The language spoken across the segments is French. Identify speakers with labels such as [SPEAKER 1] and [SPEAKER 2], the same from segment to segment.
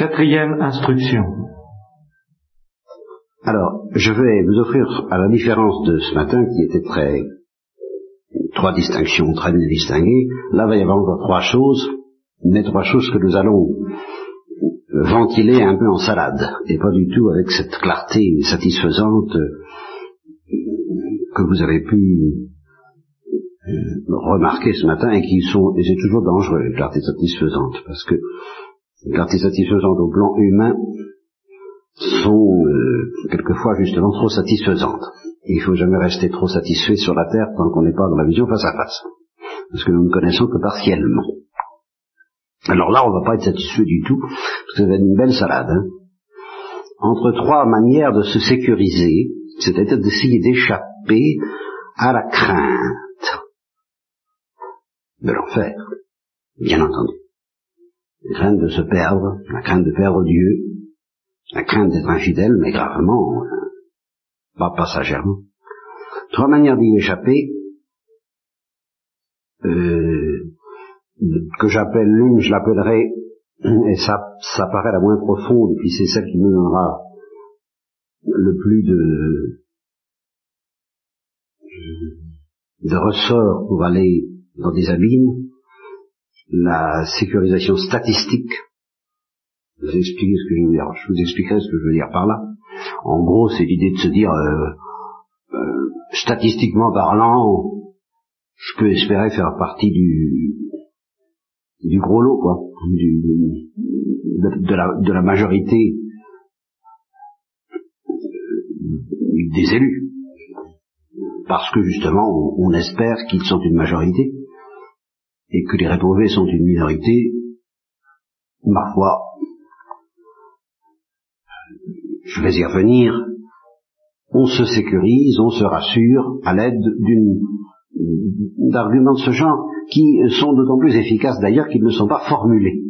[SPEAKER 1] Quatrième instruction.
[SPEAKER 2] Alors, je vais vous offrir, à la différence de ce matin, qui était très, trois distinctions très bien distinguées, là, va y avoir encore trois choses, mais trois choses que nous allons ventiler un peu en salade, et pas du tout avec cette clarté satisfaisante que vous avez pu euh, remarquer ce matin et qui sont, et c'est toujours dangereux, les clartés satisfaisantes, parce que les clartés satisfaisantes au plan humain sont euh, quelquefois justement trop satisfaisantes. il ne faut jamais rester trop satisfait sur la terre tant qu'on n'est pas dans la vision face à face, parce que nous ne connaissons que partiellement. Alors là, on ne va pas être satisfait du tout, parce que c'est une belle salade. Hein. Entre trois manières de se sécuriser, c'est-à-dire d'essayer d'échapper à la crainte de l'enfer, bien entendu. La crainte de se perdre, la crainte de perdre Dieu, la crainte d'être infidèle, mais gravement, pas passagèrement. Trois manières d'y échapper, euh, que j'appelle l'une, je l'appellerai, et ça, ça paraît la moins profonde, puis c'est celle qui me donnera le plus de, de pour aller dans des abîmes, la sécurisation statistique. Je vous expliquer ce que je veux dire. Je vous expliquerai ce que je veux dire par là. En gros, c'est l'idée de se dire, euh, euh, statistiquement parlant, je peux espérer faire partie du, du gros lot, quoi, du, de, la, de la majorité des élus. Parce que justement, on espère qu'ils sont une majorité et que les réprouvés sont une minorité, ma foi, je vais y revenir, on se sécurise, on se rassure à l'aide d'une d'arguments de ce genre qui sont d'autant plus efficaces d'ailleurs qu'ils ne sont pas formulés.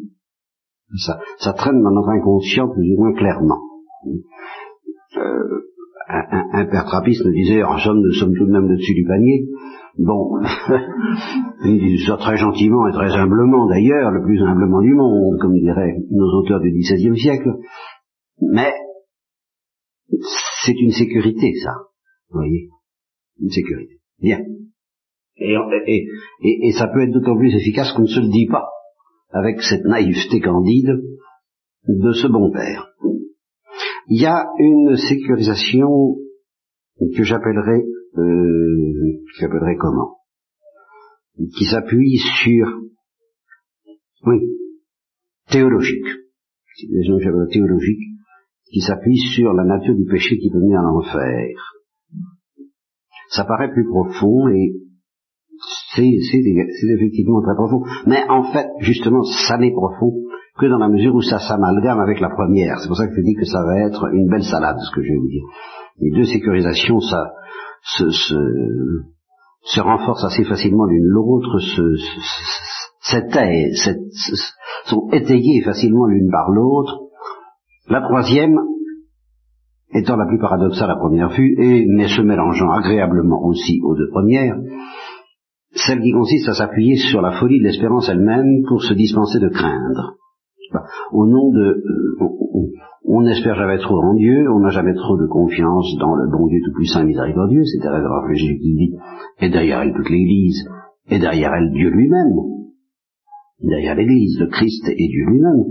[SPEAKER 2] Ça, ça traîne dans notre inconscient plus ou moins clairement. Euh, un, un, père trappiste me disait, en somme, nous sommes tout de même au-dessus du panier. Bon, il dit ça très gentiment et très humblement d'ailleurs, le plus humblement du monde, comme diraient nos auteurs du XVIe siècle. Mais c'est une sécurité, ça. Vous voyez? Une sécurité. Bien. Et, et, ça peut être d'autant plus efficace qu'on ne se le dit pas, avec cette naïveté candide de ce bon père. Il y a une sécurisation que j'appellerais, euh, j'appellerais comment? Qui s'appuie sur, oui, théologique. C'est théologique qui s'appuie sur la nature du péché qui peut mener à l'enfer. Ça paraît plus profond et c'est effectivement très profond. Mais en fait, justement, ça n'est profond que dans la mesure où ça s'amalgame avec la première. C'est pour ça que je dis que ça va être une belle salade, ce que je vais vous dire. Les deux sécurisations, ça se, se, renforcent assez facilement l'une l'autre, se, se, sont étayées facilement l'une par l'autre. La troisième, étant la plus paradoxale à première vue, et mais se mélangeant agréablement aussi aux deux premières, celle qui consiste à s'appuyer sur la folie de l'espérance elle-même pour se dispenser de craindre. Au nom de... Euh, on n'espère jamais trop en Dieu, on n'a jamais trop de confiance dans le bon Dieu tout-puissant et miséricordieux, c'est derrière Jésus qui dit, et derrière elle toute l'Église, et derrière elle Dieu lui-même. Derrière l'Église, le Christ et Dieu lui-même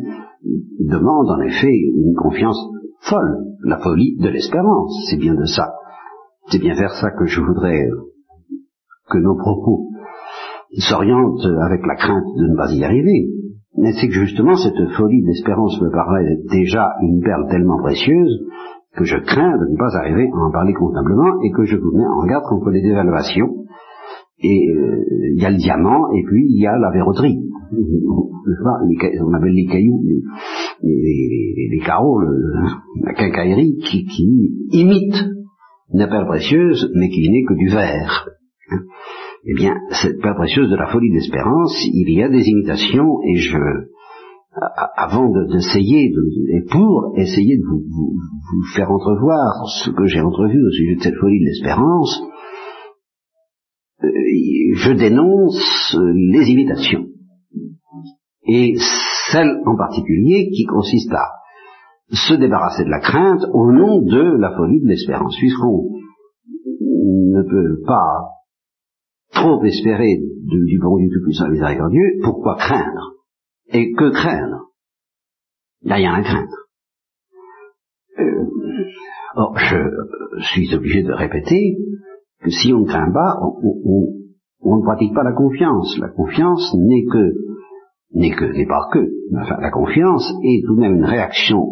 [SPEAKER 2] demande en effet une confiance folle, la folie de l'espérance. C'est bien de ça. C'est bien vers ça que je voudrais que nos propos s'orientent avec la crainte de ne pas y arriver. Mais c'est que justement cette folie d'espérance me paraît déjà une perle tellement précieuse que je crains de ne pas arriver à en parler convenablement et que je vous mets en garde contre les dévaluations. Et euh, il y a le diamant et puis il y a la verroterie on appelle les cailloux, les, carreaux, la quincaillerie, qui, qui imite une perle précieuse, mais qui n'est que du verre. Eh bien, cette perle précieuse de la folie d'espérance, il y a des imitations, et je, avant d'essayer, et pour essayer de vous, vous, faire entrevoir ce que j'ai entrevu au sujet de cette folie de l'espérance, euh, je dénonce les imitations. Et celle en particulier qui consiste à se débarrasser de la crainte au nom de la folie de l'espérance, puisqu'on ne peut pas trop espérer du bon Dieu tout-puissant miséricordieux, pourquoi craindre? Et que craindre? Il n'y a rien à craindre. Euh, or, je suis obligé de répéter que si on ne craint pas, on, ne pratique pas la confiance. La confiance n'est que, n'est que, n'est pas que, enfin, la confiance est tout de même une réaction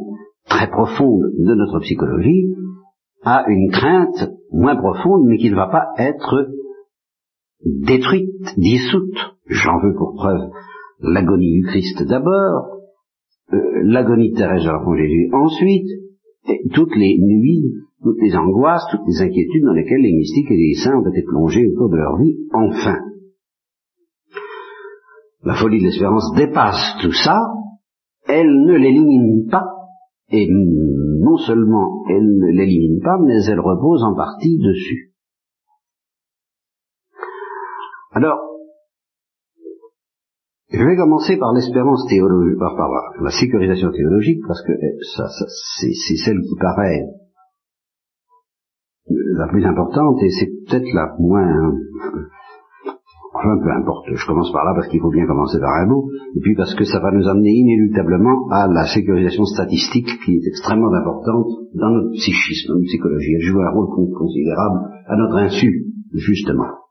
[SPEAKER 2] très profonde de notre psychologie à une crainte moins profonde, mais qui ne va pas être détruite, dissoute. J'en veux pour preuve l'agonie du Christ d'abord, euh, l'agonie de Thérèse de Jésus ensuite, toutes les nuits, toutes les angoisses, toutes les inquiétudes dans lesquelles les mystiques et les saints ont été plongés au cours de leur vie, enfin. La folie de l'espérance dépasse tout ça, elle ne l'élimine pas, et non seulement elle ne l'élimine pas, mais elle repose en partie dessus. Alors, je vais commencer par l'espérance théologique, par, la sécurisation théologique, parce que eh, ça, c'est celle qui paraît la plus importante et c'est peut-être la moins Enfin, peu importe, je commence par là parce qu'il faut bien commencer par un bout, et puis parce que ça va nous amener inéluctablement à la sécurisation statistique qui est extrêmement importante dans notre psychisme, dans notre psychologie. Elle joue un rôle considérable à notre insu, justement.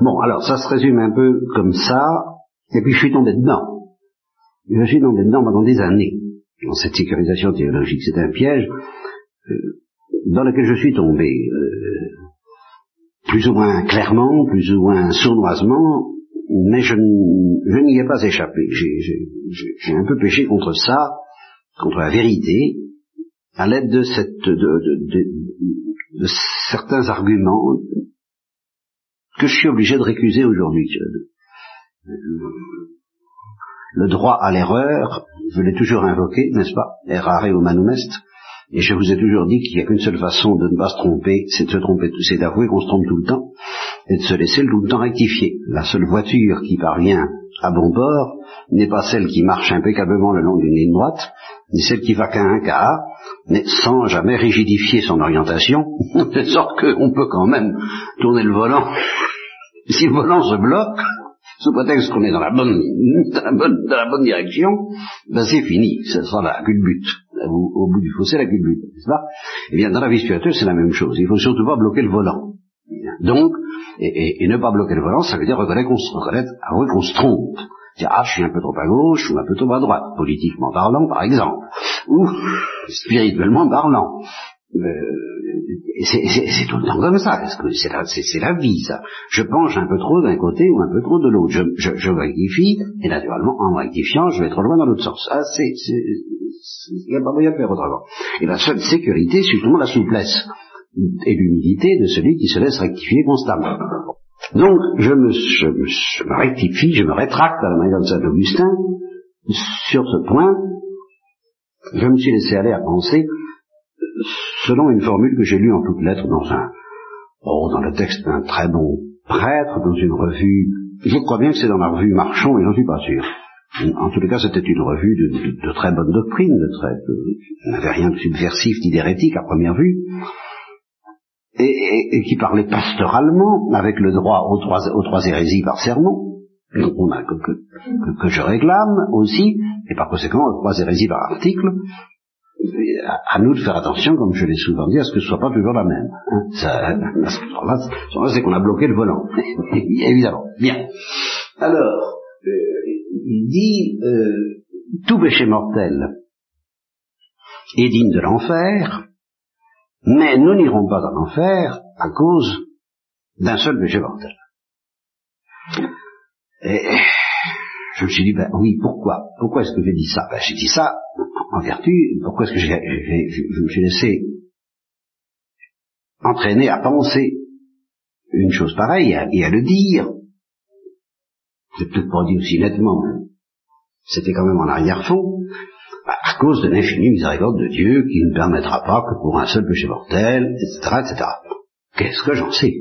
[SPEAKER 2] Bon, alors ça se résume un peu comme ça, et puis je suis tombé dedans. Je suis tombé dedans pendant des années, dans cette sécurisation théologique. C'est un piège euh, dans lequel je suis tombé. Euh, plus ou moins clairement, plus ou moins sournoisement, mais je, n'y ai pas échappé. J'ai un peu péché contre ça, contre la vérité, à l'aide de, de, certains arguments que je suis obligé de récuser aujourd'hui. Le droit à l'erreur, je l'ai toujours invoqué, n'est-ce pas Errare humanum est. Et je vous ai toujours dit qu'il n'y a qu'une seule façon de ne pas se tromper, c'est de se tromper, c'est d'avouer qu'on se trompe tout le temps, et de se laisser tout le temps rectifier. La seule voiture qui parvient à bon port n'est pas celle qui marche impeccablement le long d'une ligne droite, ni celle qui va qu'à un quart, mais sans jamais rigidifier son orientation, de sorte qu'on peut quand même tourner le volant. Si le volant se bloque, sous prétexte qu'on est dans la bonne, dans la bonne, direction, ben c'est fini, ce sera la culbute au, bout du fossé la culbute, n'est-ce pas? Eh bien, dans la vie c'est la même chose. Il faut surtout pas bloquer le volant. Donc, et, ne pas bloquer le volant, ça veut dire reconnaître qu'on se, reconnaître, avouer qu'on se trompe. Dire, ah, je suis un peu trop à gauche ou un peu trop à droite, politiquement parlant, par exemple, ou spirituellement parlant. Euh, c'est tout le temps comme ça, c'est la, la, vie, ça. Je penche un peu trop d'un côté ou un peu trop de l'autre. Je, je, je, rectifie, et naturellement, en rectifiant, je vais trop loin dans l'autre sens. Ah, c'est, il n'y a pas moyen de faire autrement. Et la seule sécurité, c'est justement la souplesse et l'humilité de celui qui se laisse rectifier constamment. Donc, je me, je, me, rectifie, je me rétracte à la manière de Saint Augustin sur ce point. Je me suis laissé aller à penser selon une formule que j'ai lue en toutes lettres dans un, oh, dans le texte d'un très bon prêtre, dans une revue, je crois bien que c'est dans la revue Marchand, mais j'en suis pas sûr. En tous les cas, c'était une revue de, très bonne doctrine, de très, n'avait rien de subversif ni d'hérétique à première vue, et, qui parlait pastoralement, avec le droit aux trois, aux trois hérésies par serment, on a, que, que, je réclame aussi, et par conséquent aux trois hérésies par article, à nous de faire attention, comme je l'ai souvent dit, à ce que ce soit pas toujours la même. Hein. Ça, c'est qu'on a bloqué le volant, évidemment. Bien. Alors, euh, il dit euh, tout péché mortel est digne de l'enfer, mais nous n'irons pas en enfer à cause d'un seul péché mortel. Et je me suis dit, ben oui, pourquoi? Pourquoi est-ce que j'ai dit ça? Ben, J'ai dit ça en vertu, pourquoi est-ce que je me suis laissé entraîner à penser une chose pareille et à le dire. C'est peut-être pas dit aussi nettement, c'était quand même en arrière-fond, à cause de l'infinie miséricorde de Dieu qui ne permettra pas que pour un seul péché mortel, etc., etc. Qu'est-ce que j'en sais?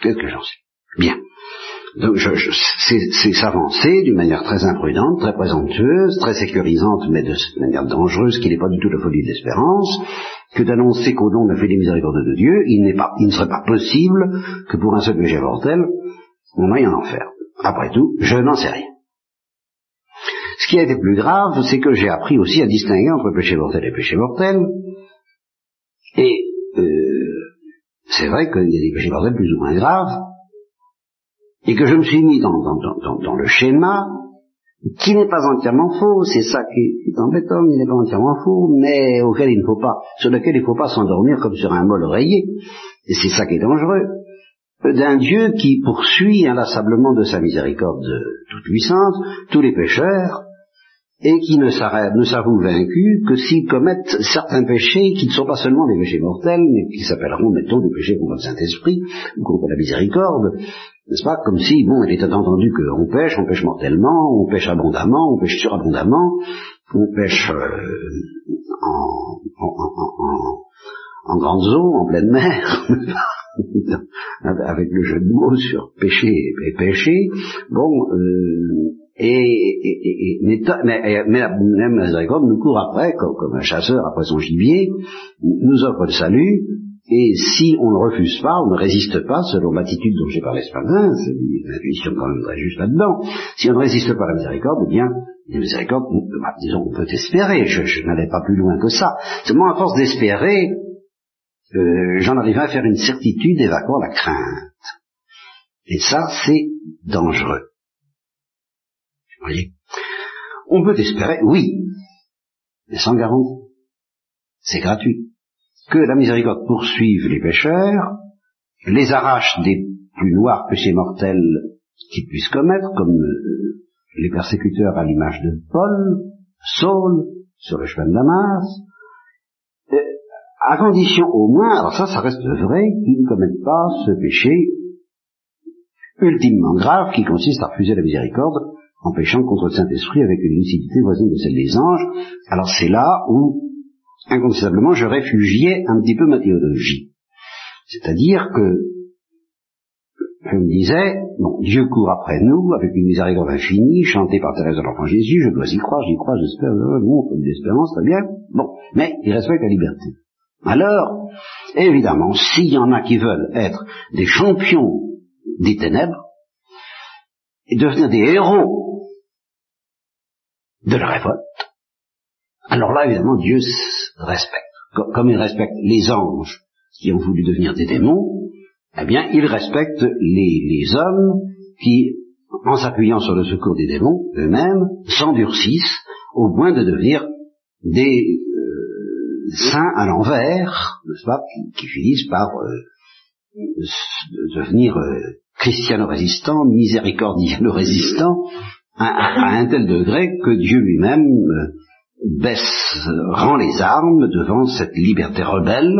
[SPEAKER 2] Qu'est-ce que j'en sais? Bien. Donc c'est s'avancer d'une manière très imprudente, très présomptueuse, très sécurisante, mais de manière dangereuse, qui n'est pas du tout la folie de l'espérance, que d'annoncer qu'au nom de la des miséricorde de Dieu, il, pas, il ne serait pas possible que pour un seul péché mortel, on aille en enfer. Après tout, je n'en sais rien. Ce qui a été plus grave, c'est que j'ai appris aussi à distinguer entre péché mortel et péché mortel. Et euh, c'est vrai qu'il y a des péchés mortels plus ou moins graves, et que je me suis mis dans, dans, le schéma qui n'est pas entièrement faux, c'est ça qui est embêtant, il n'est pas entièrement faux, mais auquel il ne faut pas, sur lequel il ne faut pas s'endormir comme sur un mol oreiller, et c'est ça qui est dangereux, d'un Dieu qui poursuit inlassablement de sa miséricorde toute puissante tous les pécheurs, et qui ne s'avoue vaincu que s'ils commettent certains péchés qui ne sont pas seulement des péchés mortels, mais qui s'appelleront, mettons, des péchés contre le Saint-Esprit, ou contre la miséricorde, n'est-ce pas? Comme si, bon, il était entendu qu'on pêche, on pêche mortellement, on pêche abondamment, on pêche surabondamment, on pêche euh, en, en, en, grandes eaux, en pleine mer, avec le jeu de mots sur péché et péché. Bon, euh, et, mais, mais, même la miséricorde nous court après, comme, un chasseur après son gibier, nous offre le salut, et si on ne refuse pas, on ne résiste pas, selon l'attitude dont j'ai parlé ce matin, c'est une intuition quand même très juste là-dedans, si on ne résiste pas à la miséricorde, eh bien, la miséricorde, bah, disons, on peut espérer, je, n'allais pas plus loin que ça. Seulement, à force d'espérer, euh, j'en arrive à faire une certitude évacuant la crainte. Et ça, c'est dangereux. Voyez? On peut espérer, oui, mais sans garantie. C'est gratuit. Que la miséricorde poursuive les pécheurs, les arrache des plus noirs péchés mortels qu'ils puissent commettre, comme euh, les persécuteurs à l'image de Paul, Saul, sur le chemin de Damas, euh, à condition au moins, alors ça, ça reste vrai, qu'ils ne commettent pas ce péché ultimement grave qui consiste à refuser la miséricorde en péchant contre le Saint-Esprit avec une lucidité voisine de celle des anges. Alors c'est là où incontestablement, je réfugiais un petit peu ma théologie. C'est-à-dire que je me disais, bon, Dieu court après nous avec une miséricorde infinie, chantée par Thérèse de l'Enfant Jésus, je dois y croire, j'y crois, j'espère, bon, de l'espérance, très bien, bon, mais il respecte la liberté. Alors, évidemment, s'il y en a qui veulent être des champions des ténèbres, et devenir des héros de la révolte, alors là, évidemment, Dieu respecte. Comme il respecte les anges qui ont voulu devenir des démons, eh bien, il respecte les, hommes qui, en s'appuyant sur le secours des démons eux-mêmes, s'endurcissent au point de devenir des euh, saints à l'envers, n'est-ce pas, qui, finissent par euh, devenir euh, christiano-résistants, miséricordiano-résistants, à, un tel degré que Dieu lui-même baisse, rend les armes devant cette liberté rebelle,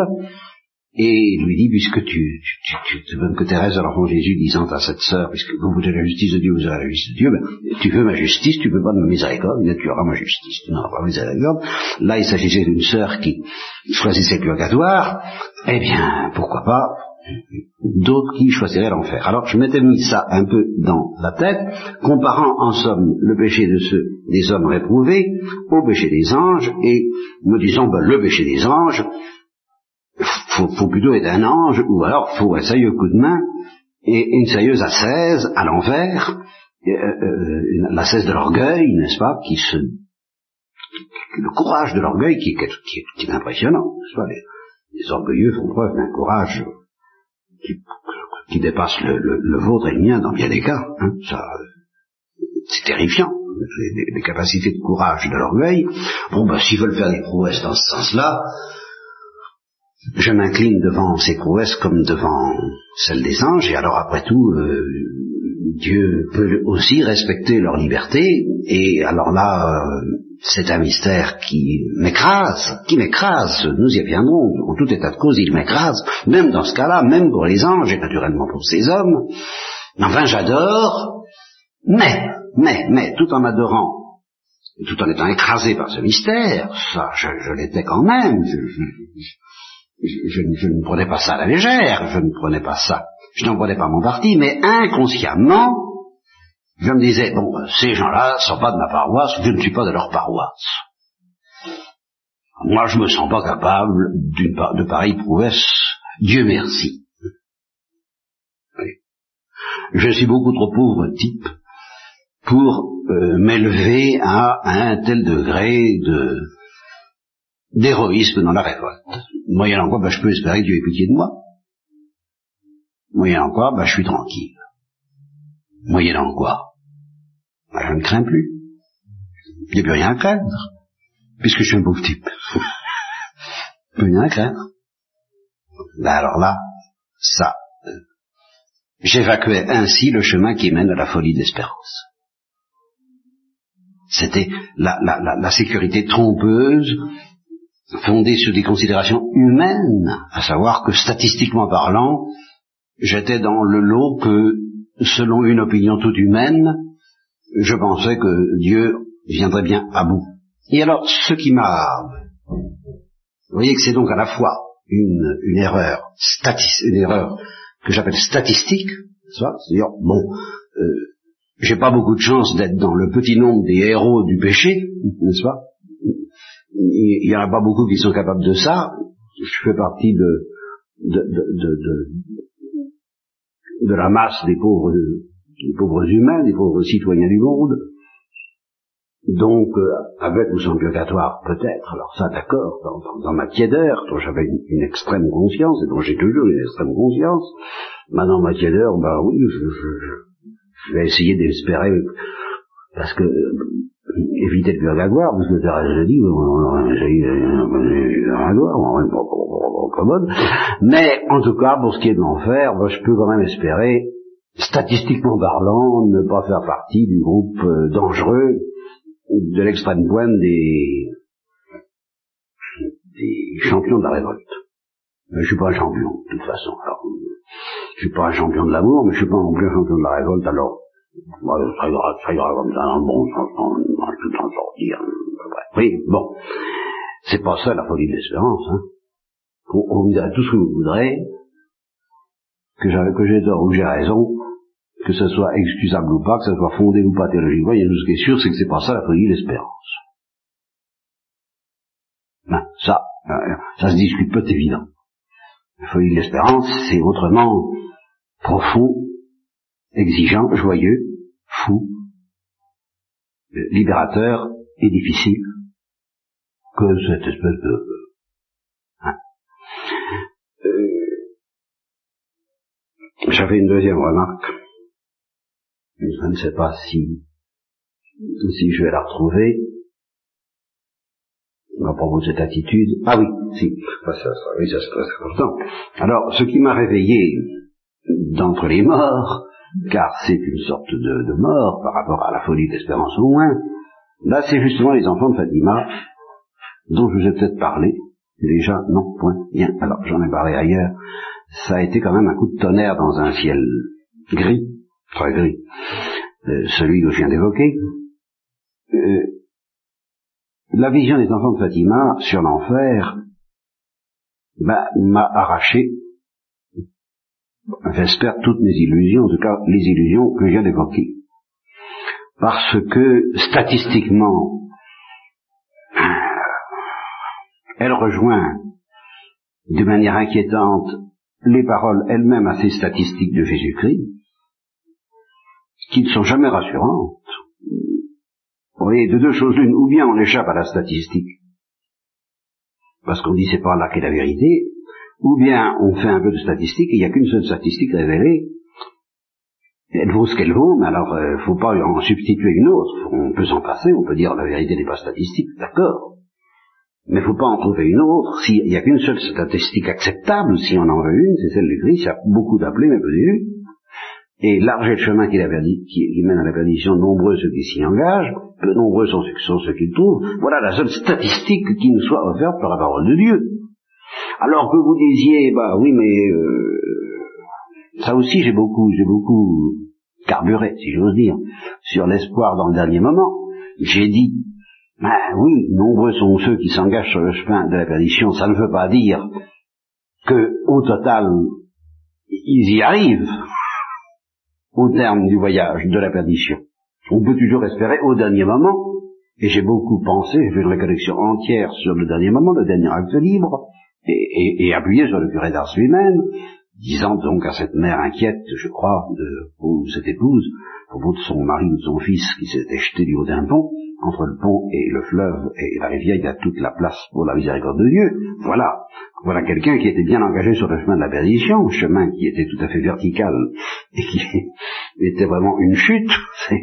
[SPEAKER 2] et lui dit, puisque tu, tu, tu, même que Thérèse de l'enfant Jésus disant à cette sœur, puisque vous voulez la justice de Dieu, vous aurez la justice de Dieu, ben, tu veux ma justice, tu veux pas de ma miséricorde, mais tu auras ma justice, tu n'auras pas miséricorde. Là, il s'agissait d'une sœur qui choisissait le purgatoire, eh bien, pourquoi pas, d'autres qui choisiraient l'enfer. Alors je m'étais mis ça un peu dans la tête, comparant en somme le péché de ceux des hommes réprouvés au péché des anges, et me disant ben, le péché des anges, faut, faut plutôt être un ange, ou alors faut un sérieux coup de main et une sérieuse assaise à l'envers, euh, euh, de l'orgueil, n'est-ce pas, qui se le courage de l'orgueil qui, qui, est impressionnant, n'est-ce pas les orgueilleux font preuve d'un courage qui, dépasse le, vôtre et le mien dans bien des cas. Hein, ça, c'est terrifiant. Les, capacités de courage de l'orgueil. Bon, ben, s'ils veulent faire des prouesses dans ce sens-là, je m'incline devant ces prouesses comme devant celles des anges, et alors après tout, euh, Dieu peut aussi respecter leur liberté, et alors là, euh, c'est un mystère qui m'écrase, qui m'écrase, nous y reviendrons, en tout état de cause, il m'écrase, même dans ce cas-là, même pour les anges, et naturellement pour ces hommes. Enfin, j'adore, mais, mais, mais, tout en adorant, tout en étant écrasé par ce mystère, ça, je, l'étais quand même, je, ne prenais pas ça à la légère, je ne prenais pas ça, je n'en pas mon parti, mais inconsciemment, je me disais, bon, ces gens-là ne sont pas de ma paroisse, je ne suis pas de leur paroisse. Moi, je me sens pas capable de pareille prouesse. Dieu merci. Je suis beaucoup trop pauvre type pour euh, m'élever à, un tel degré de d'héroïsme dans la révolte. Moyennant quoi, ben, je peux espérer que Dieu ait pitié de moi. Moyennant quoi, ben, je suis tranquille. Moyennant quoi ben, Je ne crains plus. Il n'y a plus rien à craindre, puisque je suis un pauvre type. plus rien à craindre. Ben alors là, ça, euh, j'évacuais ainsi le chemin qui mène à la folie de l'espérance. C'était la, la, la, la, sécurité trompeuse fondée sur des considérations humaines, à savoir que statistiquement parlant, j'étais dans le lot que, selon une opinion toute humaine, je pensais que Dieu viendrait bien à bout. Et alors, ce qui m'a... Vous voyez que c'est donc à la fois une, une erreur, une erreur que j'appelle statistique, c'est-à-dire, bon, euh, j'ai pas beaucoup de chance d'être dans le petit nombre des héros du péché, n'est-ce pas? Il y en a pas beaucoup qui sont capables de ça. Je fais partie de, de la masse des pauvres, des pauvres humains, des pauvres citoyens du monde. Donc, euh, avec ou sans purgatoire, peut-être, alors ça d'accord, dans, dans, ma tiédeur, dont j'avais une, extrême conscience, et dont j'ai toujours une extrême conscience, maintenant ma tiédeur, bah oui, je, je je vais essayer d'espérer, parce que éviter le purgatoire, parce que je dis, mais en tout cas, pour ce qui est de l'enfer, je peux quand même espérer, statistiquement parlant, ne pas faire partie du groupe euh, dangereux de l'extrême pointe des, des champions de la révolte. Je suis pas un champion, de toute façon. Alors, je suis pas un champion de l'amour, mais je suis pas non un champion de la révolte, alors, moi, ça ira, ça ira comme ça bon sens, dans tout en sortir. Oui, bon. C'est pas ça la folie de l'espérance, hein. On, on vous dira tout ce que vous voudrez, que j'ai, tort ou que j'ai raison, que ce soit excusable ou pas, que ce soit fondé ou pas théologiquement, il y a tout ce qui est sûr, c'est que c'est pas ça la folie de l'espérance. Ben, ça, euh, ça se discute c'est évident. La folie de l'espérance, c'est autrement profond, exigeant, joyeux, fou, libérateur et difficile que cette espèce de... Hein. Euh, J'avais une deuxième remarque. Je ne sais pas si, si je vais la retrouver à propos de cette attitude. Ah oui, si, ça, ça, oui, ça. Alors, ce qui m'a réveillé d'entre les morts, car c'est une sorte de, mort par rapport à la folie d'espérance au moins, là c'est justement les enfants de Fatima, dont je vous ai peut-être parlé. Déjà, non, point, bien. Alors, j'en ai parlé ailleurs. Ça a été quand même un coup de tonnerre dans un ciel gris, très gris, euh, celui que je viens d'évoquer. Euh, la vision des enfants de Fatima sur l'enfer bah, m'a arraché, j'espère, toutes mes illusions, en tout cas les illusions que je viens d'évoquer. Parce que statistiquement, elle rejoint de manière inquiétante les paroles elles-mêmes assez statistiques de Jésus-Christ, qui ne sont jamais rassurantes. Vous voyez, de deux choses l'une, ou bien on échappe à la statistique, parce qu'on dit c'est pas là qu'est la vérité, ou bien on fait un peu de statistique il n'y a qu'une seule statistique révélée. Elle vaut ce qu'elle vaut, mais alors il euh, faut pas en substituer une autre. On peut s'en passer, on peut dire la vérité n'est pas statistique, d'accord. Mais il faut pas en trouver une autre. S'il n'y a qu'une seule statistique acceptable, si on en veut une, c'est celle du Christ. Il y a beaucoup d'appelés, mais peu d'élus. Et large est le chemin qui, qui, mène à la perdition, nombreux ceux qui s'y engagent, peu nombreux sont ceux qui le trouvent. Voilà la seule statistique qui nous soit offerte par la parole de Dieu. Alors que vous disiez, bah oui, mais euh, ça aussi j'ai beaucoup, j'ai beaucoup carburé, si j'ose dire, sur l'espoir dans le dernier moment. J'ai dit, bah oui, nombreux sont ceux qui s'engagent sur le chemin de la perdition. Ça ne veut pas dire que, au total, ils y arrivent au terme du voyage de la perdition. On peut toujours espérer au dernier moment, et j'ai beaucoup pensé, j'ai fait une récollection entière sur le dernier moment, le dernier acte libre, et, et, appuyé sur le curé d'Ars lui-même, disant donc à cette mère inquiète, je crois, de, cette épouse, au bout de son mari ou de son fils qui s'était jeté du haut d'un pont, entre le pont et le fleuve et la rivière, il y a toute la place pour la miséricorde de Dieu. Voilà, voilà quelqu'un qui était bien engagé sur le chemin de la perdition, chemin qui était tout à fait vertical et qui était vraiment une chute.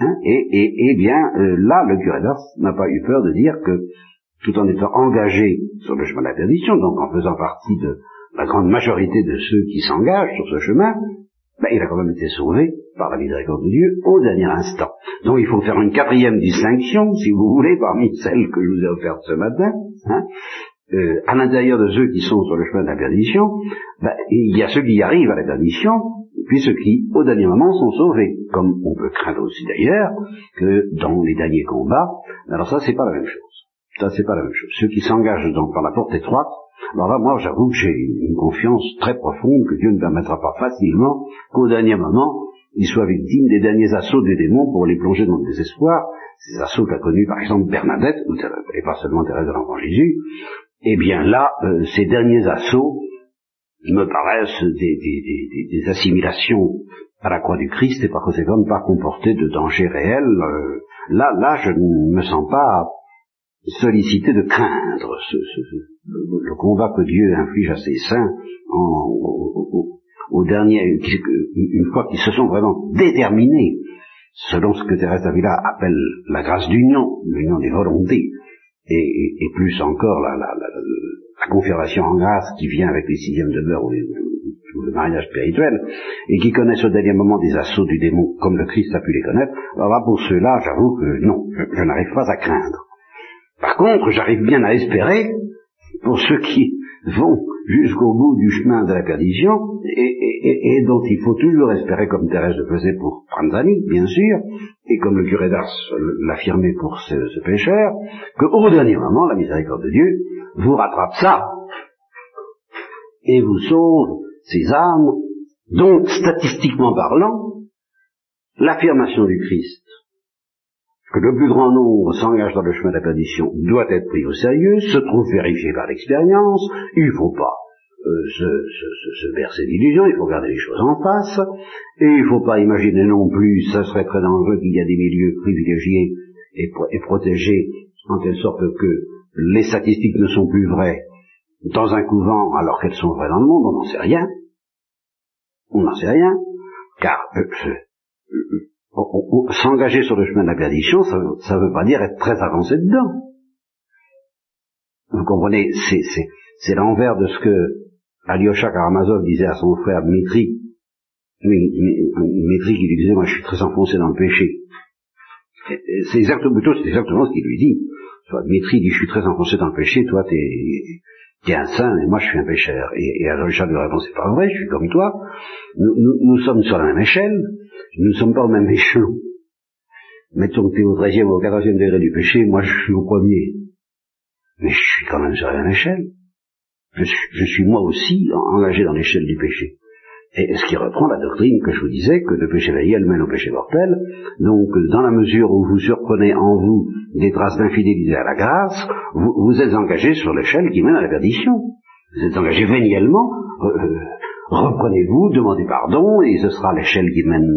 [SPEAKER 2] Hein, et, et, et, bien euh, là, le curé d'Ars n'a pas eu peur de dire que tout en étant engagé sur le chemin de la perdition, donc en faisant partie de la grande majorité de ceux qui s'engagent sur ce chemin, ben, il a quand même été sauvé par la miséricorde de Dieu au dernier instant. Donc il faut faire une quatrième distinction, si vous voulez, parmi celles que je vous ai offertes ce matin. Hein. Euh, à l'intérieur de ceux qui sont sur le chemin de la perdition, ben, il y a ceux qui arrivent à la perdition, puis ceux qui, au dernier moment, sont sauvés. Comme on peut craindre aussi d'ailleurs que dans les derniers combats, alors ça c'est pas la même chose. Ça c'est pas la même chose. Ceux qui s'engagent donc par la porte étroite, alors là, moi, j'avoue que j'ai une confiance très profonde que Dieu ne permettra pas facilement qu'au dernier moment, ils soient victimes des derniers assauts des démons pour les plonger dans le désespoir. Ces assauts qu'a connus, par exemple, Bernadette, et pas seulement Thérèse de l'Enfant Jésus. Eh bien là, euh, ces derniers assauts me paraissent des, assimilations à la croix du Christ et par conséquent ne pas comporter de danger réel. Euh, là, là, je ne me sens pas sollicité de craindre ce, le, combat que Dieu inflige à ses saints au, dernier, une fois qu'ils se sont vraiment déterminés, selon ce que Thérèse d'Avila appelle la grâce d'union, l'union des volontés, et, plus encore la, la, confirmation en grâce qui vient avec les sixièmes demeures ou, ou, le mariage spirituel, et qui connaissent au dernier moment des assauts du démon, comme le Christ a pu les connaître, alors là, pour ceux-là, j'avoue que non, je n'arrive pas à craindre. Par contre, j'arrive bien à espérer, pour ceux qui vont jusqu'au bout du chemin de la perdition, et, dont il faut toujours espérer, comme Thérèse le faisait pour Franzani, bien sûr, et comme le curé d'Ars l'affirmait pour ce, ce pécheur, qu'au dernier moment, la miséricorde de Dieu vous rattrape ça, et vous sauve ces âmes, donc, statistiquement parlant, l'affirmation du Christ que le plus grand nombre s'engage dans le chemin de la perdition doit être pris au sérieux, se trouve vérifié par l'expérience, il ne faut pas euh, se, se, se, d'illusions, il faut garder les choses en face, et il ne faut pas imaginer non plus, ça serait très dangereux qu'il y a des milieux privilégiés et, protégés, en telle sorte que les statistiques ne sont plus vraies dans un couvent alors qu'elles sont vraies dans le monde, on n'en sait rien. On n'en sait rien, car euh, euh, s'engager sur le chemin de la perdition, ça ne veut pas dire être très avancé dedans. Vous comprenez, c'est l'envers de ce que Alyosha Karamazov disait à son frère Dmitri. Dmitri qui lui disait, moi je suis très enfoncé dans le péché. C'est exactement, ce qu'il lui dit. Soit Dmitri dit, je suis très enfoncé dans le péché, toi t'es es un saint et moi je suis un pécheur. Et, et Alyosha lui répond, c'est pas vrai, je suis comme toi. nous sommes sur la même échelle, nous ne sommes pas au même échelon. Mettons que tu es au treizième ou au quatorzième degré du péché, moi je suis au premier. Mais je suis quand même sur la même échelle. Je suis, moi aussi engagé dans l'échelle du péché. Et ce qui reprend la doctrine que je vous disais, que le péché véniel mène au péché mortel. Donc, dans la mesure où vous surprenez en vous des traces d'infidélité à la grâce, vous, êtes engagé sur l'échelle qui mène à la perdition. Vous êtes engagé véniellement, euh, euh, reprenez-vous, demandez pardon, et ce sera l'échelle qui mène,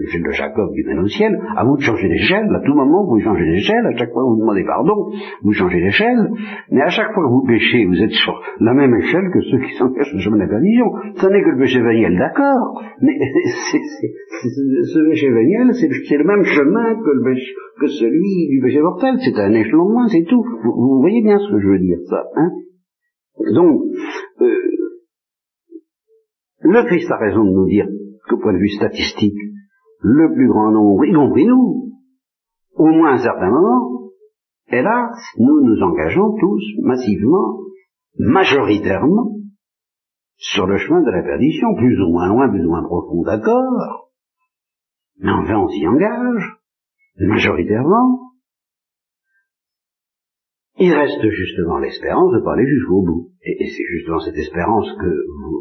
[SPEAKER 2] l'échelle de Jacob qui mène au ciel. À vous de changer d'échelle, à tout moment vous changez d'échelle, à chaque fois que vous demandez pardon, vous changez d'échelle, mais à chaque fois que vous péchez, vous êtes sur la même échelle que ceux qui s'engagent le chemin de la perdition. Ce n'est que le péché véniel, d'accord, mais ce péché véniel, c'est le même chemin que, le que celui du péché mortel, c'est un échelon moins, c'est tout. Vous, voyez bien ce que je veux dire, ça, hein donc, euh, le Christ a raison de nous dire qu'au point de vue statistique, le plus grand nombre, y compris nous, au moins à un certain moment, hélas, nous nous engageons tous massivement, majoritairement, sur le chemin de la perdition, plus ou moins loin, plus ou moins profond, d'accord, mais enfin on s'y engage, majoritairement, il reste justement l'espérance de pas aller jusqu'au bout. Et, c'est justement cette espérance que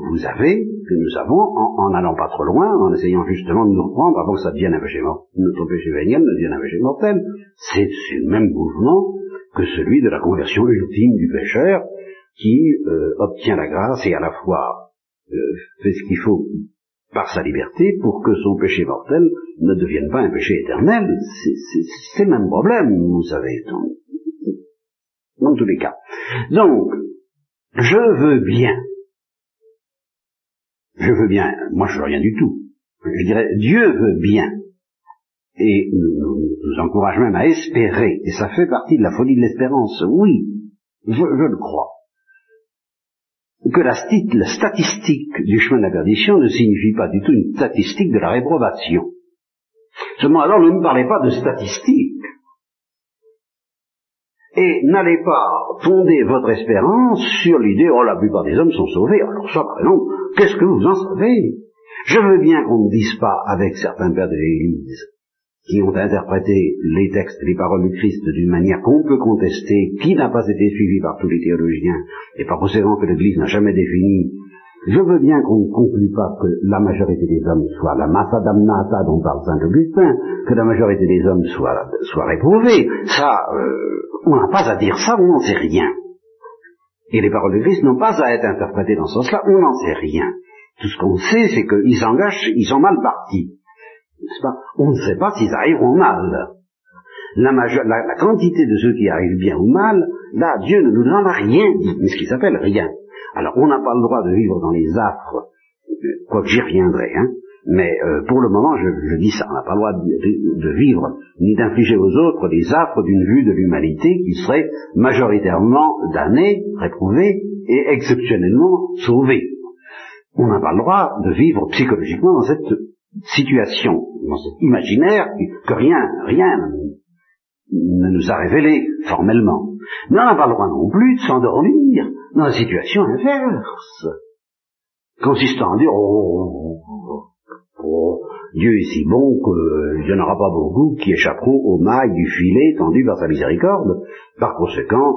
[SPEAKER 2] vous, avez, que nous avons, en n'allant pas trop loin, en essayant justement de nous reprendre avant que ça devienne un péché mortel, notre péché véniel ne devienne un péché mortel. C'est le même mouvement que celui de la conversion ultime du pécheur, qui euh, obtient la grâce et à la fois euh, fait ce qu'il faut par sa liberté pour que son péché mortel ne devienne pas un péché éternel. C'est le même problème, vous savez dans tous les cas. Donc, je veux bien, je veux bien, moi je veux rien du tout, je dirais Dieu veut bien, et nous, encourage même à espérer, et ça fait partie de la folie de l'espérance, oui, je, le crois, que la, la, statistique du chemin de la perdition ne signifie pas du tout une statistique de la réprobation. Seulement alors ne me parlez pas de statistique, et n'allez pas fonder votre espérance sur l'idée, oh la plupart des hommes sont sauvés. Alors ça, par qu'est-ce que vous en savez? Je veux bien qu'on ne dise pas avec certains pères de l'Église qui ont interprété les textes, les paroles du Christ d'une manière qu'on peut contester, qui n'a pas été suivie par tous les théologiens, et par conséquent que l'Église n'a jamais défini je veux bien qu'on ne conclue pas que la majorité des hommes soit la massa damnata dont parle Saint Augustin, que la majorité des hommes soit, soit réprouvée. Ça, euh, on n'a pas à dire ça, on n'en sait rien. Et les paroles de Christ n'ont pas à être interprétées dans ce sens-là, on n'en sait rien. Tout ce qu'on sait, c'est qu'ils s'engagent, ils sont mal partis. Pas? On ne sait pas s'ils arriveront mal. La, la, la, quantité de ceux qui arrivent bien ou mal, là, Dieu ne nous en a rien dit, mais ce qui s'appelle rien. Alors, on n'a pas le droit de vivre dans les affres, quoique j'y reviendrai, hein, mais euh, pour le moment, je, dis ça, on n'a pas le droit de, vivre ni d'infliger aux autres les affres d'une vue de l'humanité qui serait majoritairement damnée, réprouvée et exceptionnellement sauvée. On n'a pas le droit de vivre psychologiquement dans cette situation, dans cet imaginaire que rien, rien ne nous a révélé formellement. Mais on n'a pas le droit non plus de s'endormir dans la situation inverse, consistant à dire oh, oh, Dieu est si bon qu'il n'y en aura pas beaucoup qui échapperont aux mailles du filet tendu par sa miséricorde. Par conséquent,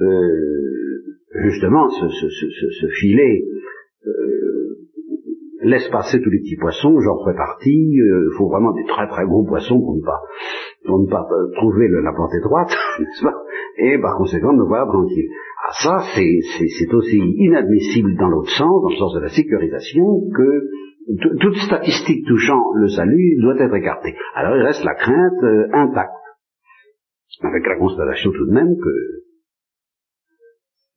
[SPEAKER 2] euh, justement, ce, filet euh, laisse passer tous les petits poissons, j'en ferai partie, il euh, faut vraiment des très très gros poissons pour ne pas, pour ne pas euh, trouver la porte étroite, n'est-ce pas? Et par conséquent, me voilà tranquille. Ah ça, c'est aussi inadmissible dans l'autre sens, dans le sens de la sécurisation, que toute statistique touchant le salut doit être écartée. Alors il reste la crainte euh, intacte, avec la constatation tout de même que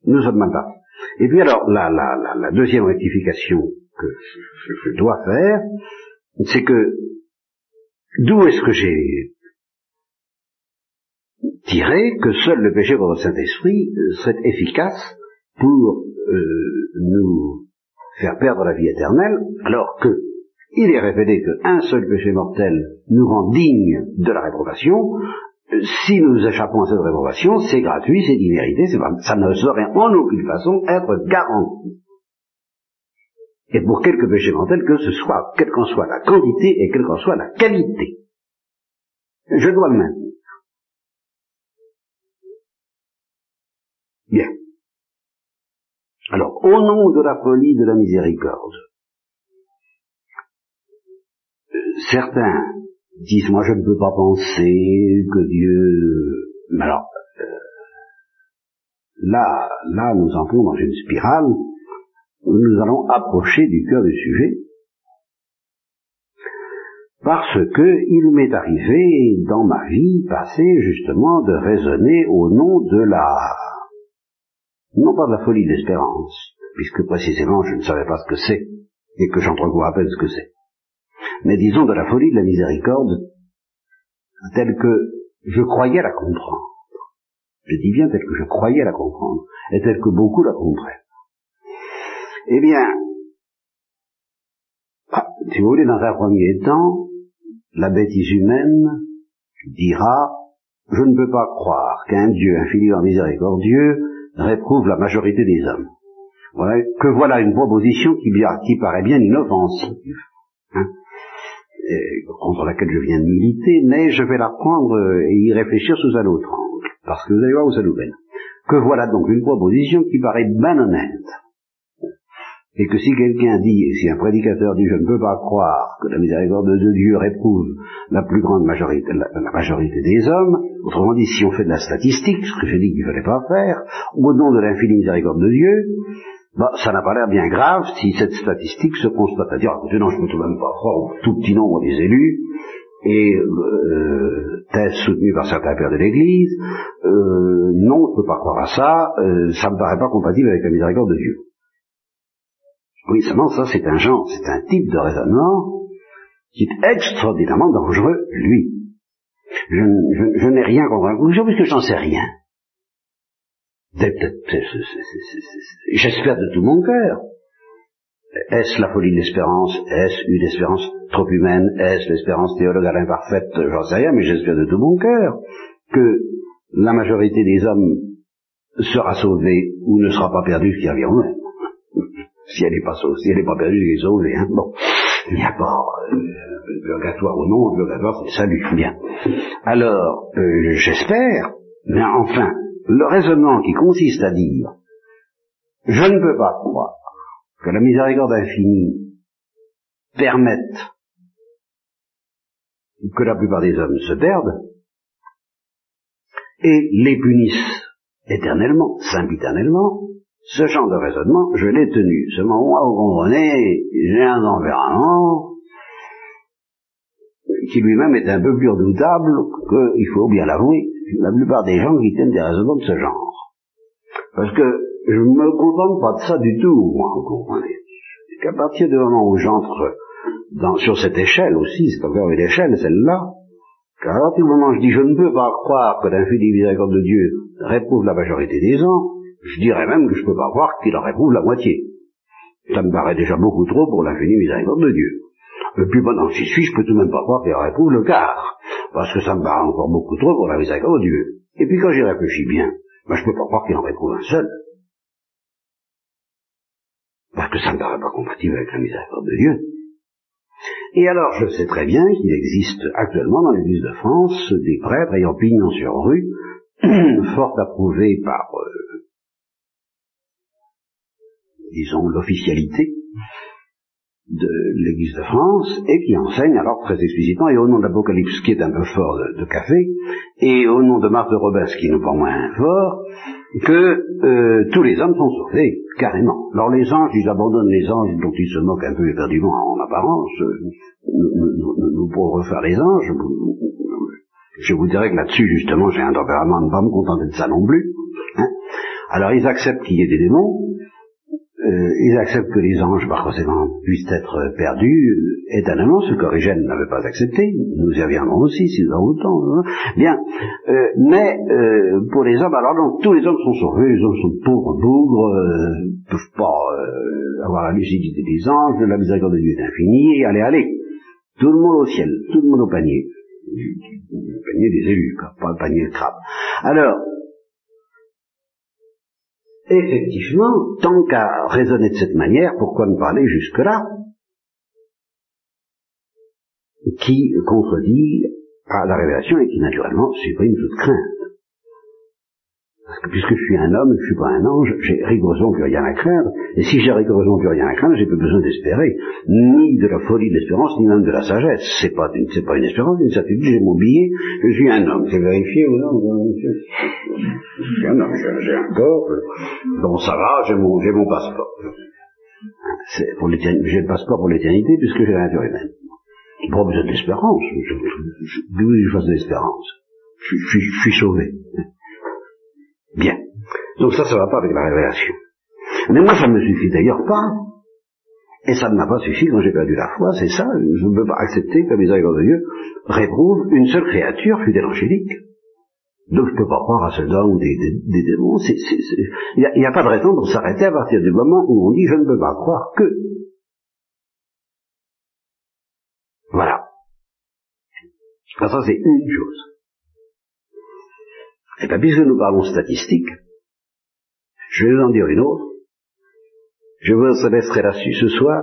[SPEAKER 2] nous sommes mal partis. Et puis alors, la, la, la, deuxième rectification que je, dois faire, c'est que d'où est-ce que j'ai tiré que seul le péché contre le Saint-Esprit euh, serait efficace pour euh, nous faire perdre la vie éternelle, alors que il est révélé qu'un seul péché mortel nous rend dignes de la réprobation, si nous échappons à cette réprobation, c'est gratuit, c'est immérité, ça ne saurait en aucune façon être garanti. Et pour quelque péché mortel que ce soit, quelle qu'en soit la quantité et quelle qu'en soit la qualité. Je dois le maintenir. Bien. Alors, au nom de la folie de la miséricorde, certains disent moi je ne peux pas penser que Dieu. Mais alors euh, là, là nous entrons dans une spirale où nous allons approcher du cœur du sujet parce que il m'est arrivé dans ma vie passée justement de raisonner au nom de la non pas de la folie d'espérance, puisque précisément je ne savais pas ce que c'est et que j'entrevois à peine ce que c'est mais disons de la folie de la miséricorde, telle que je croyais la comprendre. Je dis bien telle que je croyais la comprendre, et telle que beaucoup la comprennent. Eh bien, ah, si vous voulez, dans un premier temps, la bêtise humaine dira, je ne peux pas croire qu'un Dieu infiniment miséricordieux réprouve la majorité des hommes. que voilà une proposition qui, paraît bien inoffensive. Hein contre laquelle je viens de militer, mais je vais la prendre et y réfléchir sous un autre angle, parce que vous allez voir où ça nous mène. que voilà donc une proposition qui paraît malhonnête. Et que si quelqu'un dit, si un prédicateur dit je ne peux pas croire que la miséricorde de Dieu réprouve la plus grande majorité, la, majorité des hommes, autrement dit, si on fait de la statistique, ce que j'ai dit qu'il ne fallait pas faire, au nom de l'infinie miséricorde de Dieu, bah, ça n'a pas l'air bien grave si cette statistique se constate à dire, écoutez, non, je ne peux même pas croire au tout petit nombre des élus, et euh, thèse soutenue par certains pères de l'Église, euh, non, je ne peux pas croire à ça, euh, ça me paraît pas compatible avec la miséricorde de Dieu. Oui, seulement ça, c'est un genre, c'est un type de raisonnement qui est extraordinairement dangereux, lui. Je, n'ai rien contre un conclusion puisque j'en sais rien. J'espère de tout mon cœur. Est-ce la folie de l'espérance? Est-ce une espérance trop humaine? Est-ce l'espérance théologale imparfaite J'en sais rien, mais j'espère de tout mon cœur que la majorité des hommes sera sauvée ou ne sera pas perdue, ce qui revient même. Si elle n'est pas sauvée, si elle n'est pas perdue, elle est sauvée. Hein. Bon, il n'y a pas euh, purgatoire ou non, purgatoire c'est salut, bien. Alors, euh, j'espère, mais enfin, le raisonnement qui consiste à dire je ne peux pas croire que la miséricorde infinie permette que la plupart des hommes se perdent et les punissent éternellement, sempiternellement, ce genre de raisonnement, je l'ai tenu. Seulement, moi, vous comprenez, j'ai un tempérament qui lui-même est un peu plus redoutable qu'il faut bien l'avouer, la plupart des gens qui tiennent des raisonnements de ce genre. Parce que je ne me contente pas de ça du tout, moi, vous comprenez. Qu'à partir du moment où j'entre sur cette échelle aussi, c'est encore une échelle, celle-là, qu'à partir du moment où je dis je ne peux pas croire que l'infini miséricorde de Dieu réprouve la majorité des gens, je dirais même que je ne peux pas croire qu'il en réprouve la moitié. Ça me paraît déjà beaucoup trop pour l'infini miséricorde de Dieu. Le plus bon j'y suis, je peux tout de même pas croire qu'il en réprouve le quart parce que ça me paraît encore beaucoup trop pour la miséricorde de Dieu. Et puis quand j'y réfléchis bien, ben, je peux pas croire qu'il en retrouve un seul. Parce que ça ne me paraît pas compatible avec la miséricorde de Dieu. Et alors, je sais très bien qu'il existe actuellement dans l'Église de France des prêtres ayant pignon sur rue, fort approuvés par, euh, disons, l'officialité, de l'Église de France et qui enseigne alors très explicitement et au nom d'Apocalypse qui est un peu fort de, café et au nom de Marthe de Robert qui n'est pas moins fort que euh, tous les hommes sont sauvés carrément. Alors les anges, ils abandonnent les anges dont ils se moquent un peu éperdument en apparence. Nous, pourrons refaire les anges. Je vous dirais que là-dessus justement j'ai un tempérament de ne pas me contenter de ça non plus. Hein. Alors ils acceptent qu'il y ait des démons, euh, ils acceptent que les anges, par conséquent, puissent être perdus euh, éternellement, ce qu'Origène n'avait pas accepté. Nous y reviendrons aussi, si nous avons le temps. Hein. Bien. Euh, mais pour les hommes, alors donc, tous les hommes sont sauvés, les hommes sont pauvres, bougres, ne peuvent pas avoir la lucidité des anges, la miséricorde de Dieu est infinie, et allez, allez. Tout le monde au ciel, tout le monde au panier. Le panier des élus, pas le panier de crabe. Alors, effectivement, tant qu'à raisonner de cette manière, pourquoi ne parler jusque-là? Qui contredit à la révélation et qui naturellement supprime toute crainte. Parce que puisque je suis un homme, je ne suis pas un ange, j'ai rigoureusement plus rien à craindre. Et si j'ai rigoureusement plus rien à craindre, j'ai plus besoin d'espérer. Ni de la folie de l'espérance, ni même de la sagesse. C'est pas c'est pas une espérance, une certitude. J'ai mon billet, je suis un homme. C'est vérifié ou non? Je suis un homme, j'ai un corps. Bon, ça va, j'ai mon, j'ai mon passeport. C'est pour j'ai le passeport pour l'éternité puisque j'ai la nature humaine. Pas besoin d'espérance. D'où je fasse de l'espérance. Je, je, je suis sauvé. Bien. Donc ça, ça va pas avec la révélation. Mais moi, ça ne me suffit d'ailleurs pas. Et ça ne m'a pas suffi quand j'ai perdu la foi, c'est ça, je ne peux pas accepter que la miséricorde de Dieu réprouve une seule créature, fidèle angélique. Donc je ne peux pas croire à ce ou des, des, démons. Il n'y a, pas de raison pour s'arrêter à partir du moment où on dit je ne peux pas croire que. Voilà. ça c'est une chose. Eh bien, puisque nous parlons statistique, je vais vous en dire une autre. Je vous laisserai là-dessus ce soir.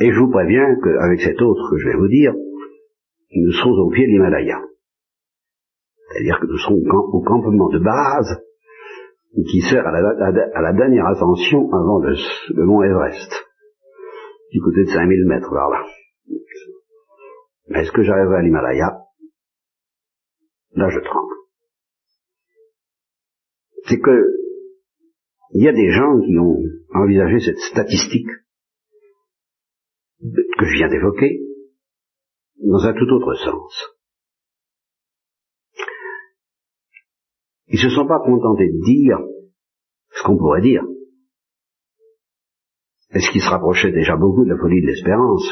[SPEAKER 2] Et je vous préviens qu'avec cette autre que je vais vous dire, nous serons au pied de l'Himalaya. c'est-à-dire que nous serons au campement de base qui sert à la, dernière ascension avant le, mont Everest, du côté de 5000 mètres par là. Est-ce que j'arriverai à l'Himalaya? Là, je tremble. C'est que il y a des gens qui ont envisagé cette statistique que je viens d'évoquer dans un tout autre sens. Ils se sont pas contentés de dire ce qu'on pourrait dire. Est-ce qui se rapprochait déjà beaucoup de la folie de l'espérance?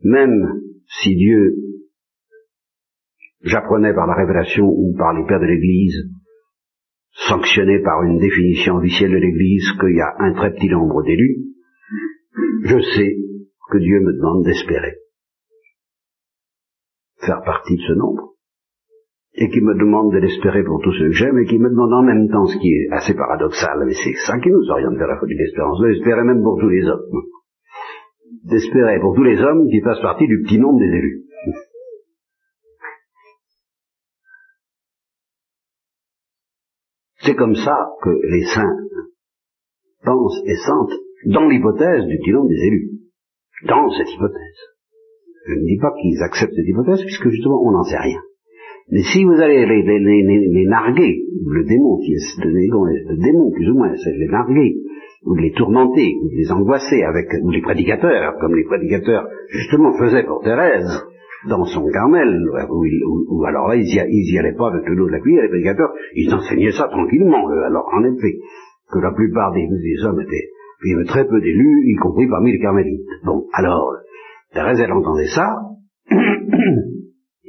[SPEAKER 2] Même si Dieu, j'apprenais par la révélation ou par les pères de l'Église, sanctionné par une définition officielle de l'Église qu'il y a un très petit nombre d'élus, je sais que Dieu me demande d'espérer faire partie de ce nombre et qui me demande de l'espérer pour tous ceux que j'aime, et qui me demande en même temps, ce qui est assez paradoxal, mais c'est ça qui nous oriente vers la folie de l'espérance, de l'espérer même pour tous les hommes. D'espérer pour tous les hommes qui fassent partie du petit nombre des élus. C'est comme ça que les saints pensent et sentent dans l'hypothèse du nombre des élus. Dans cette hypothèse. Je ne dis pas qu'ils acceptent cette hypothèse, puisque justement on n'en sait rien. Mais si vous allez les, les, les, les narguer, le démon qui est le démon plus ou moins, c'est les narguer, ou les tourmenter, ou les angoisser avec, ou les prédicateurs, comme les prédicateurs justement faisaient pour Thérèse, dans son Carmel, ou alors là, ils y, y allaient pas avec le dos de la cuillère, les prédicateurs, ils enseignaient ça tranquillement, alors en effet, que la plupart des, des hommes étaient, il avait très peu d'élus, y compris parmi les carmélites. Bon, alors, Thérèse, elle entendait ça,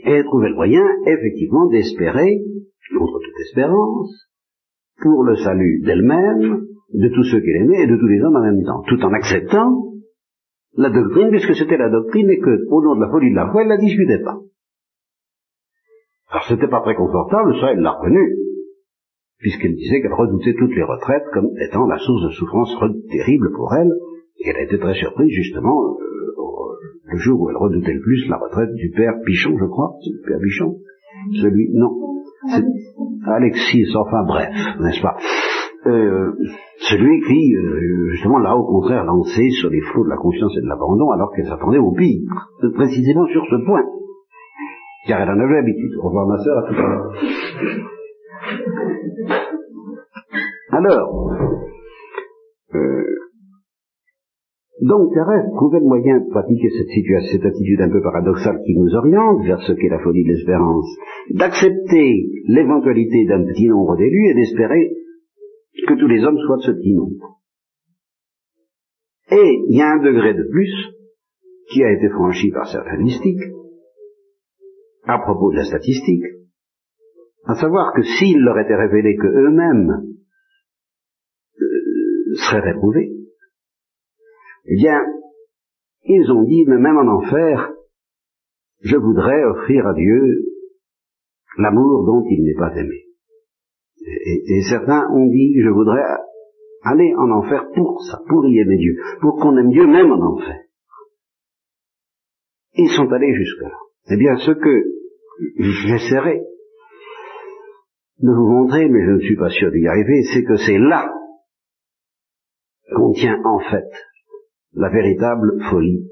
[SPEAKER 2] et trouver le moyen, effectivement, d'espérer, contre toute espérance, pour le salut d'elle-même, de tous ceux qu'elle aimait et de tous les hommes en même temps, tout en acceptant la doctrine, puisque c'était la doctrine et que, au nom de la folie de la foi, elle ne la discutait pas. Alors c'était pas très confortable, ça elle l'a reconnu, puisqu'elle disait qu'elle redoutait toutes les retraites comme étant la source de souffrance terrible pour elle, et elle a été très surprise justement le jour où elle redoutait le plus la retraite du père Pichon, je crois, c'est le père Pichon, celui, non, c'est Alexis, enfin bref, n'est-ce pas? Euh, celui qui, euh, justement, l'a au contraire lancé sur les flots de la conscience et de l'abandon, alors qu'elle s'attendait au pire, précisément sur ce point. Car elle en avait l'habitude. Au revoir ma sœur, à tout à l'heure. Alors, euh, donc Thérèse trouvait le moyen de pratiquer cette situation, cette attitude un peu paradoxale qui nous oriente vers ce qu'est la folie de l'espérance, d'accepter l'éventualité d'un petit nombre d'élus et d'espérer que tous les hommes soient de ce petit nombre. Et il y a un degré de plus qui a été franchi par certains mystiques à propos de la statistique, à savoir que s'il leur était révélé que eux-mêmes euh, seraient réprouvés, eh bien, ils ont dit, mais même en enfer, je voudrais offrir à Dieu l'amour dont il n'est pas aimé. Et, certains ont dit, je voudrais aller en enfer pour ça, pour y aimer Dieu, pour qu'on aime Dieu même en enfer. Ils sont allés jusque-là. Eh bien, ce que j'essaierai de vous montrer, mais je ne suis pas sûr d'y arriver, c'est que c'est là qu'on tient en fait la véritable folie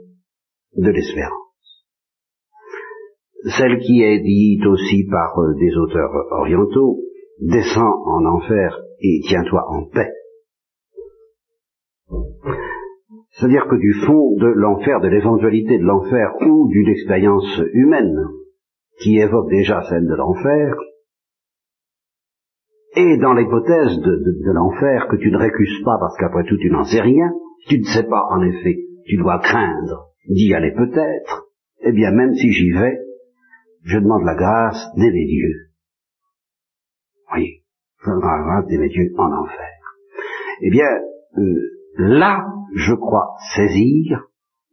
[SPEAKER 2] de l'espérance. Celle qui est dite aussi par euh, des auteurs orientaux, descends en enfer et tiens-toi en paix. C'est-à-dire que du fond de l'enfer, de l'éventualité de l'enfer ou d'une expérience humaine qui évoque déjà celle de l'enfer, et dans l'hypothèse de, l'enfer que tu ne récuses pas parce qu'après tout tu n'en sais rien, tu ne sais pas, en effet, tu dois craindre d'y aller peut-être, eh bien même si j'y vais, je demande la grâce d'aimer Dieu. Eh bien, euh, là, je crois saisir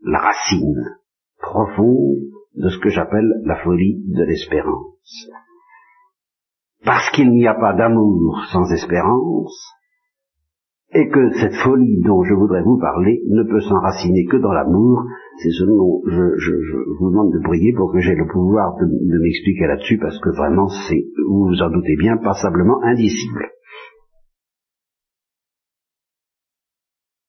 [SPEAKER 2] la racine profonde de ce que j'appelle la folie de l'espérance. Parce qu'il n'y a pas d'amour sans espérance, et que cette folie dont je voudrais vous parler ne peut s'enraciner que dans l'amour, C'est ce dont je, vous demande de prier pour que j'ai le pouvoir de, de m'expliquer là-dessus, parce que vraiment, c'est, vous vous en doutez bien, passablement indicible.